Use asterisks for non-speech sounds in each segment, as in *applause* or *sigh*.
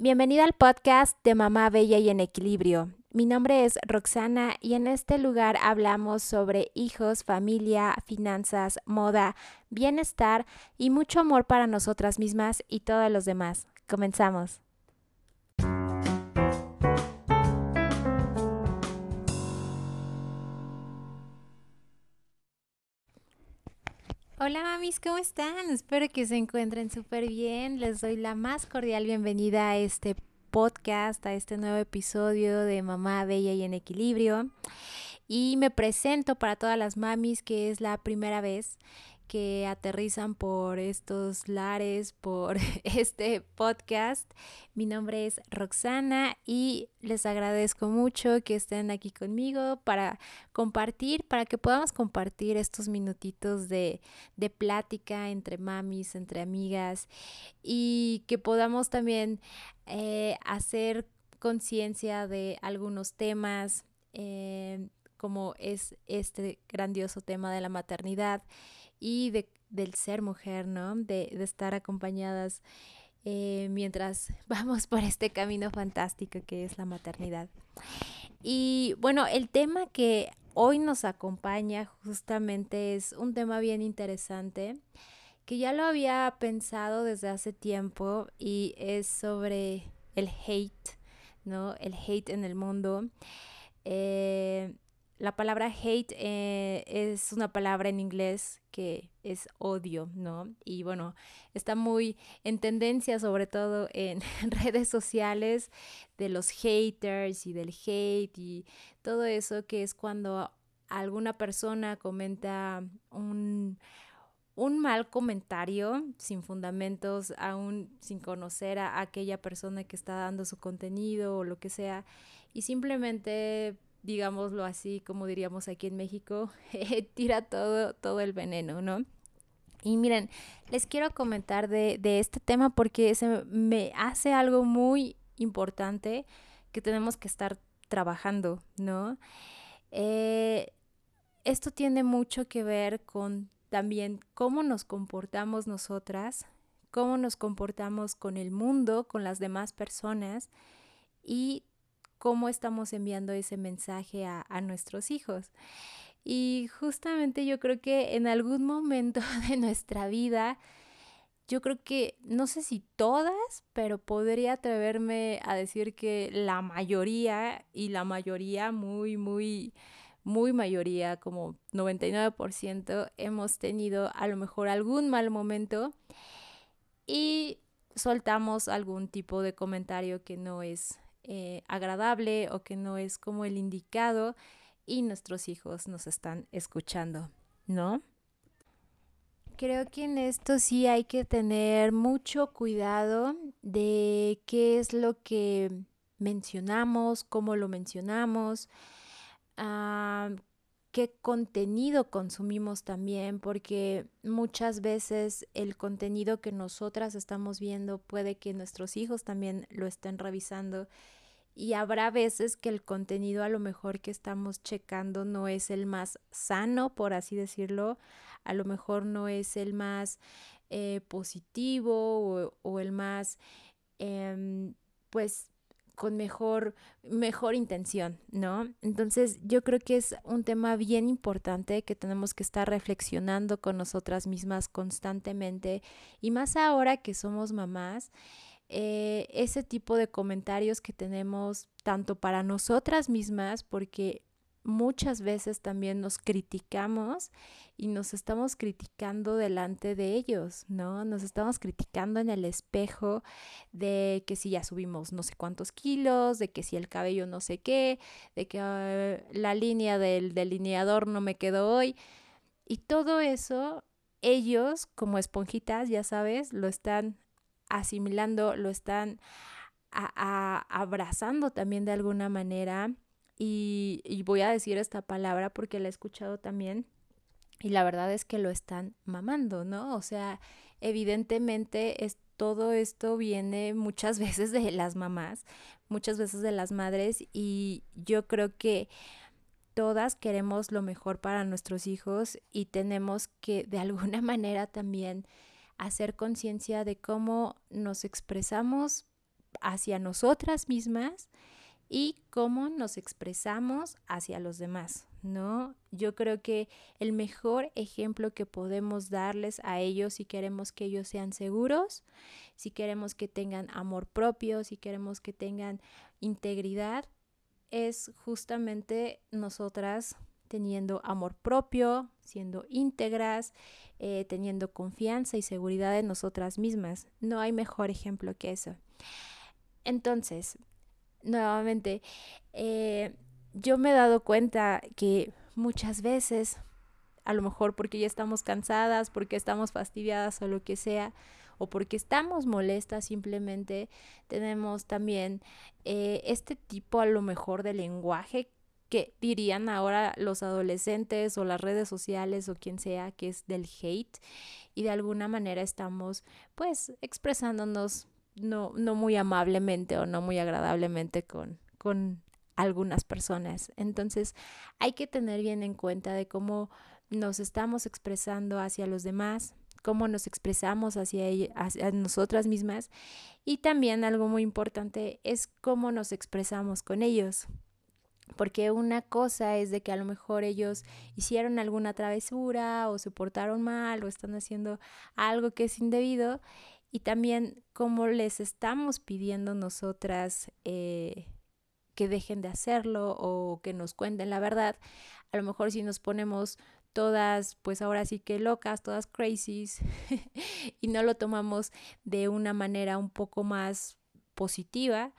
Bienvenida al podcast de Mamá Bella y en Equilibrio. Mi nombre es Roxana y en este lugar hablamos sobre hijos, familia, finanzas, moda, bienestar y mucho amor para nosotras mismas y todos los demás. Comenzamos. Hola mamis, ¿cómo están? Espero que se encuentren súper bien. Les doy la más cordial bienvenida a este podcast, a este nuevo episodio de Mamá Bella y en Equilibrio. Y me presento para todas las mamis que es la primera vez que aterrizan por estos lares, por *laughs* este podcast. Mi nombre es Roxana y les agradezco mucho que estén aquí conmigo para compartir, para que podamos compartir estos minutitos de, de plática entre mamis, entre amigas y que podamos también eh, hacer conciencia de algunos temas. Eh, como es este grandioso tema de la maternidad y de, del ser mujer, ¿no? De, estar acompañadas eh, mientras *laughs* vamos por este camino fantástico que es la maternidad. Y bueno, el tema que hoy nos acompaña justamente es un tema bien interesante que ya lo había pensado desde hace tiempo y es sobre el hate, ¿no? El hate en el mundo. Eh, la palabra hate eh, es una palabra en inglés que es odio, ¿no? Y bueno, está muy en tendencia, sobre todo en *laughs* redes sociales, de los haters y del hate y todo eso, que es cuando alguna persona comenta un, un mal comentario sin fundamentos, aún sin conocer a aquella persona que está dando su contenido o lo que sea, y simplemente digámoslo así, como diríamos aquí en México, *laughs* tira todo, todo el veneno, ¿no? Y miren, les quiero comentar de, de este tema porque se me hace algo muy importante que tenemos que estar trabajando, ¿no? Eh, esto tiene mucho que ver con también cómo nos comportamos nosotras, cómo nos comportamos con el mundo, con las demás personas y cómo estamos enviando ese mensaje a, nuestros hijos. Y justamente yo creo que en algún momento *laughs* de nuestra vida, yo creo que, no sé si todas, pero podría atreverme a decir que la mayoría, y la mayoría muy, muy, muy mayoría, como 99%, hemos tenido a lo mejor algún mal momento y soltamos algún tipo de comentario que no es eh, agradable o que no es como el indicado y nuestros hijos nos están escuchando, ¿no? Creo que en esto sí hay que tener mucho cuidado de qué es lo que mencionamos, cómo lo mencionamos, ah, qué contenido consumimos también, porque muchas veces el contenido que nosotras estamos viendo puede que nuestros hijos también lo estén revisando y habrá veces que el contenido a lo mejor que estamos checando no es el más sano, por así decirlo, a lo mejor no es el más eh, positivo o, el más, em, pues, con mejor, mejor intención, ¿no? Entonces yo creo que es un tema bien importante que tenemos que estar reflexionando con nosotras mismas constantemente y más ahora que somos mamás eh, ese tipo de comentarios que tenemos tanto para nosotras mismas, porque muchas veces también nos criticamos y nos estamos criticando delante de ellos, ¿no? Nos estamos criticando en el espejo de que si ya subimos no sé cuántos kilos, de que si el cabello no sé qué, de que ah, la línea del delineador no me quedó hoy. Y todo eso, ellos como esponjitas, ya sabes, lo están asimilando, lo están abrazando también de alguna manera. Y, y voy a decir esta palabra porque la he escuchado también. Y la verdad es que lo están mamando, ¿no? O sea, evidentemente es, todo esto viene muchas *laughs* veces de las mamás, muchas veces de las madres y yo creo que todas queremos lo mejor para nuestros hijos y tenemos que de alguna *laughs* manera también hacer conciencia de cómo nos expresamos hacia nosotras mismas y cómo nos expresamos hacia los demás, ¿no? Yo creo que el mejor ejemplo que podemos darles a ellos si queremos que ellos sean seguros, si queremos que tengan amor propio, si queremos que tengan integridad, es justamente nosotras teniendo amor propio, siendo íntegras, eh, teniendo confianza y seguridad en nosotras mismas. No hay mejor ejemplo que eso. Entonces, nuevamente, eh, yo me he dado cuenta que muchas veces, a lo mejor porque ya estamos cansadas, porque estamos fastidiadas o lo que sea, o porque estamos molestas simplemente, tenemos también eh, este tipo a lo mejor de lenguaje que dirían ahora los adolescentes o las redes sociales o quien sea que es del hate y de alguna manera estamos pues expresándonos no, no muy amablemente o no muy agradablemente con, con algunas personas. Entonces hay que tener bien en cuenta de cómo nos estamos expresando hacia los demás, cómo nos expresamos hacia, hacia nosotras mismas y también algo muy importante es cómo nos expresamos con ellos. Porque una cosa es de que a lo mejor ellos hicieron alguna travesura o se portaron mal o están haciendo algo que es indebido y también cómo les estamos pidiendo nosotras eh, que dejen de hacerlo o que nos cuenten la verdad. A lo mejor si nos ponemos todas, pues ahora sí que locas, todas crazies, *laughs* y no lo tomamos de una manera un poco más positiva,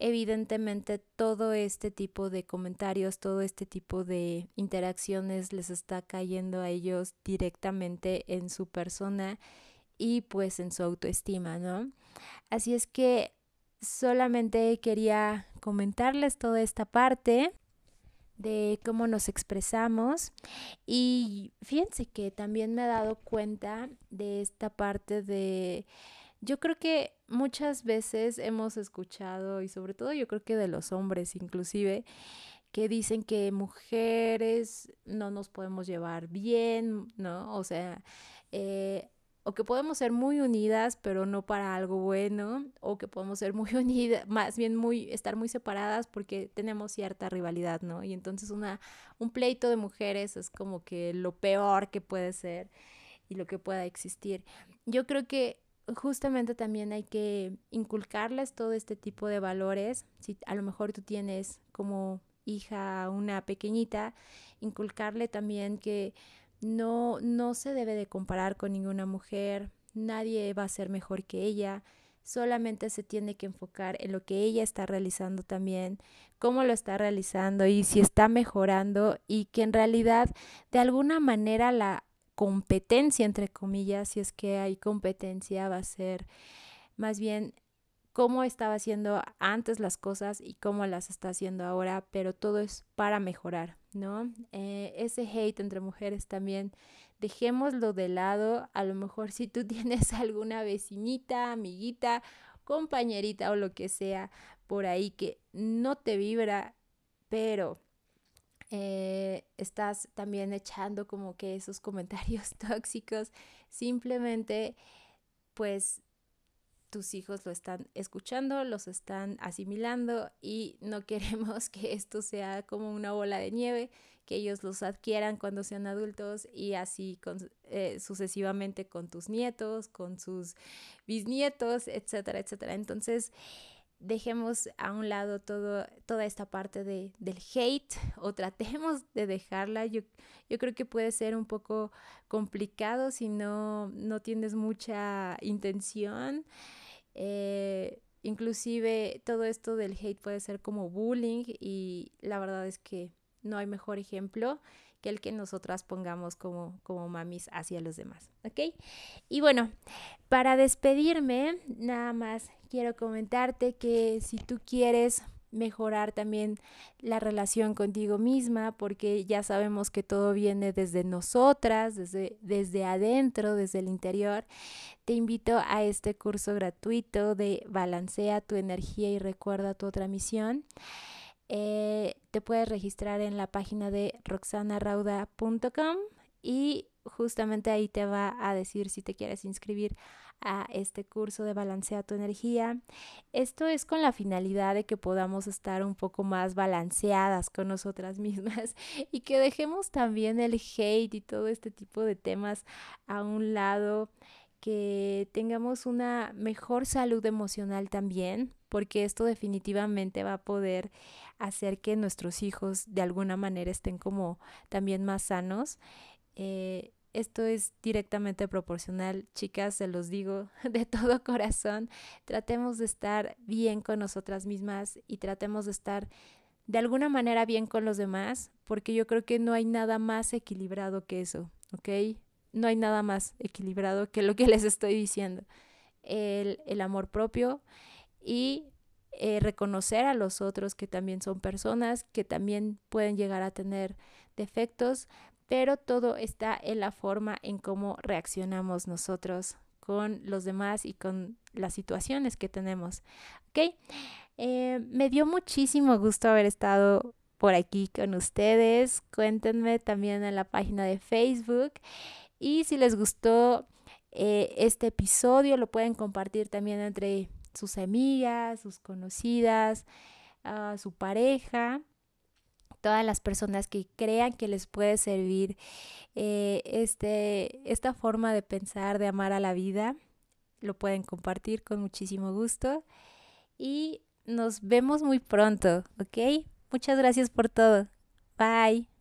evidentemente todo este tipo de comentarios, todo este tipo de interacciones les está cayendo a ellos directamente en su persona y pues en su autoestima, ¿no? Así es que solamente quería comentarles toda esta parte de cómo nos expresamos y fíjense que también me he dado cuenta de esta parte de yo creo que muchas veces hemos escuchado y sobre todo yo creo que de los hombres inclusive que dicen que mujeres no nos podemos llevar bien, ¿no? O sea, eh, o que podemos ser muy unidas, pero no para algo bueno, o que podemos ser muy *laughs* unidas, más bien muy, estar muy separadas porque tenemos cierta rivalidad, ¿no? Y entonces una, un pleito de mujeres es como que lo peor que puede ser y lo que pueda existir. Yo creo que justamente también hay que inculcarles todo este tipo de valores. Si a lo mejor tú tienes como hija una pequeñita, inculcarle también que no, no se debe de comparar con ninguna mujer, nadie va a ser mejor que ella, solamente se tiene que enfocar en lo que ella está realizando también, cómo lo está realizando y si está mejorando y que en realidad de alguna manera la competencia, entre comillas, si es que hay competencia, va a ser más bien cómo estaba haciendo antes las cosas y cómo las está haciendo ahora, pero todo es para mejorar, ¿no? Eh, ese hate entre mujeres también, dejémoslo de lado, a lo mejor si tú *laughs* tienes alguna vecinita, amiguita, compañerita o lo que sea por ahí que no te vibra, pero eh, estás también echando como que esos comentarios *laughs* tóxicos, simplemente pues tus hijos lo están escuchando, los están asimilando y no *laughs* queremos que esto sea como una bola de nieve, que ellos los adquieran cuando sean adultos y así eh, sucesivamente con tus nietos, con sus bisnietos, etcétera, etcétera. Entonces, dejemos a un lado todo, toda esta parte de, del hate *laughs* o tratemos de dejarla. Yo, yo creo que puede ser un poco complicado si no, no tienes mucha intención. Eh, inclusive todo esto del hate puede ser como bullying y la verdad es que no hay mejor ejemplo que el que nosotras pongamos como, como mamis hacia los demás, ¿ok? Y bueno, para despedirme, nada más quiero comentarte que si tú quieres mejorar también la relación contigo misma, porque ya sabemos que todo viene desde nosotras, desde, desde adentro, desde el interior. Te invito a este curso gratuito de Balancea tu energía y recuerda tu otra misión. Eh, te puedes registrar en la página de roxanarauda.com y justamente ahí te va a decir si te quieres inscribir a este curso de Balancea tu energía. Esto es con la finalidad de que podamos estar un poco más balanceadas con nosotras *laughs* mismas y que dejemos también el hate y todo este tipo de temas a un lado que tengamos una mejor salud emocional también, porque esto definitivamente va a poder hacer que nuestros hijos de alguna manera estén como también más sanos. Eh, esto es directamente proporcional, chicas, se los digo *laughs* de todo corazón. Tratemos de estar bien con nosotras mismas y tratemos de estar de alguna manera bien con los demás, porque yo creo que no hay nada más equilibrado que eso, ¿ok? no hay nada más equilibrado que lo que les estoy diciendo. El, el amor propio y eh, reconocer a los otros que también son personas, que también pueden llegar a tener defectos, pero todo está en la forma en cómo reaccionamos nosotros con los demás y con las situaciones que tenemos. ¿Ok? Eh, me dio muchísimo gusto haber estado por aquí con ustedes. Cuéntenme también en la página de Facebook. Y si les gustó eh, este episodio, lo pueden compartir también entre sus amigas, sus conocidas, su pareja, todas las personas que crean que les puede servir eh, este, esta forma de pensar, de amar a la vida. Lo pueden compartir con muchísimo gusto. Y nos vemos muy pronto, ¿ok? Muchas gracias por todo. Bye.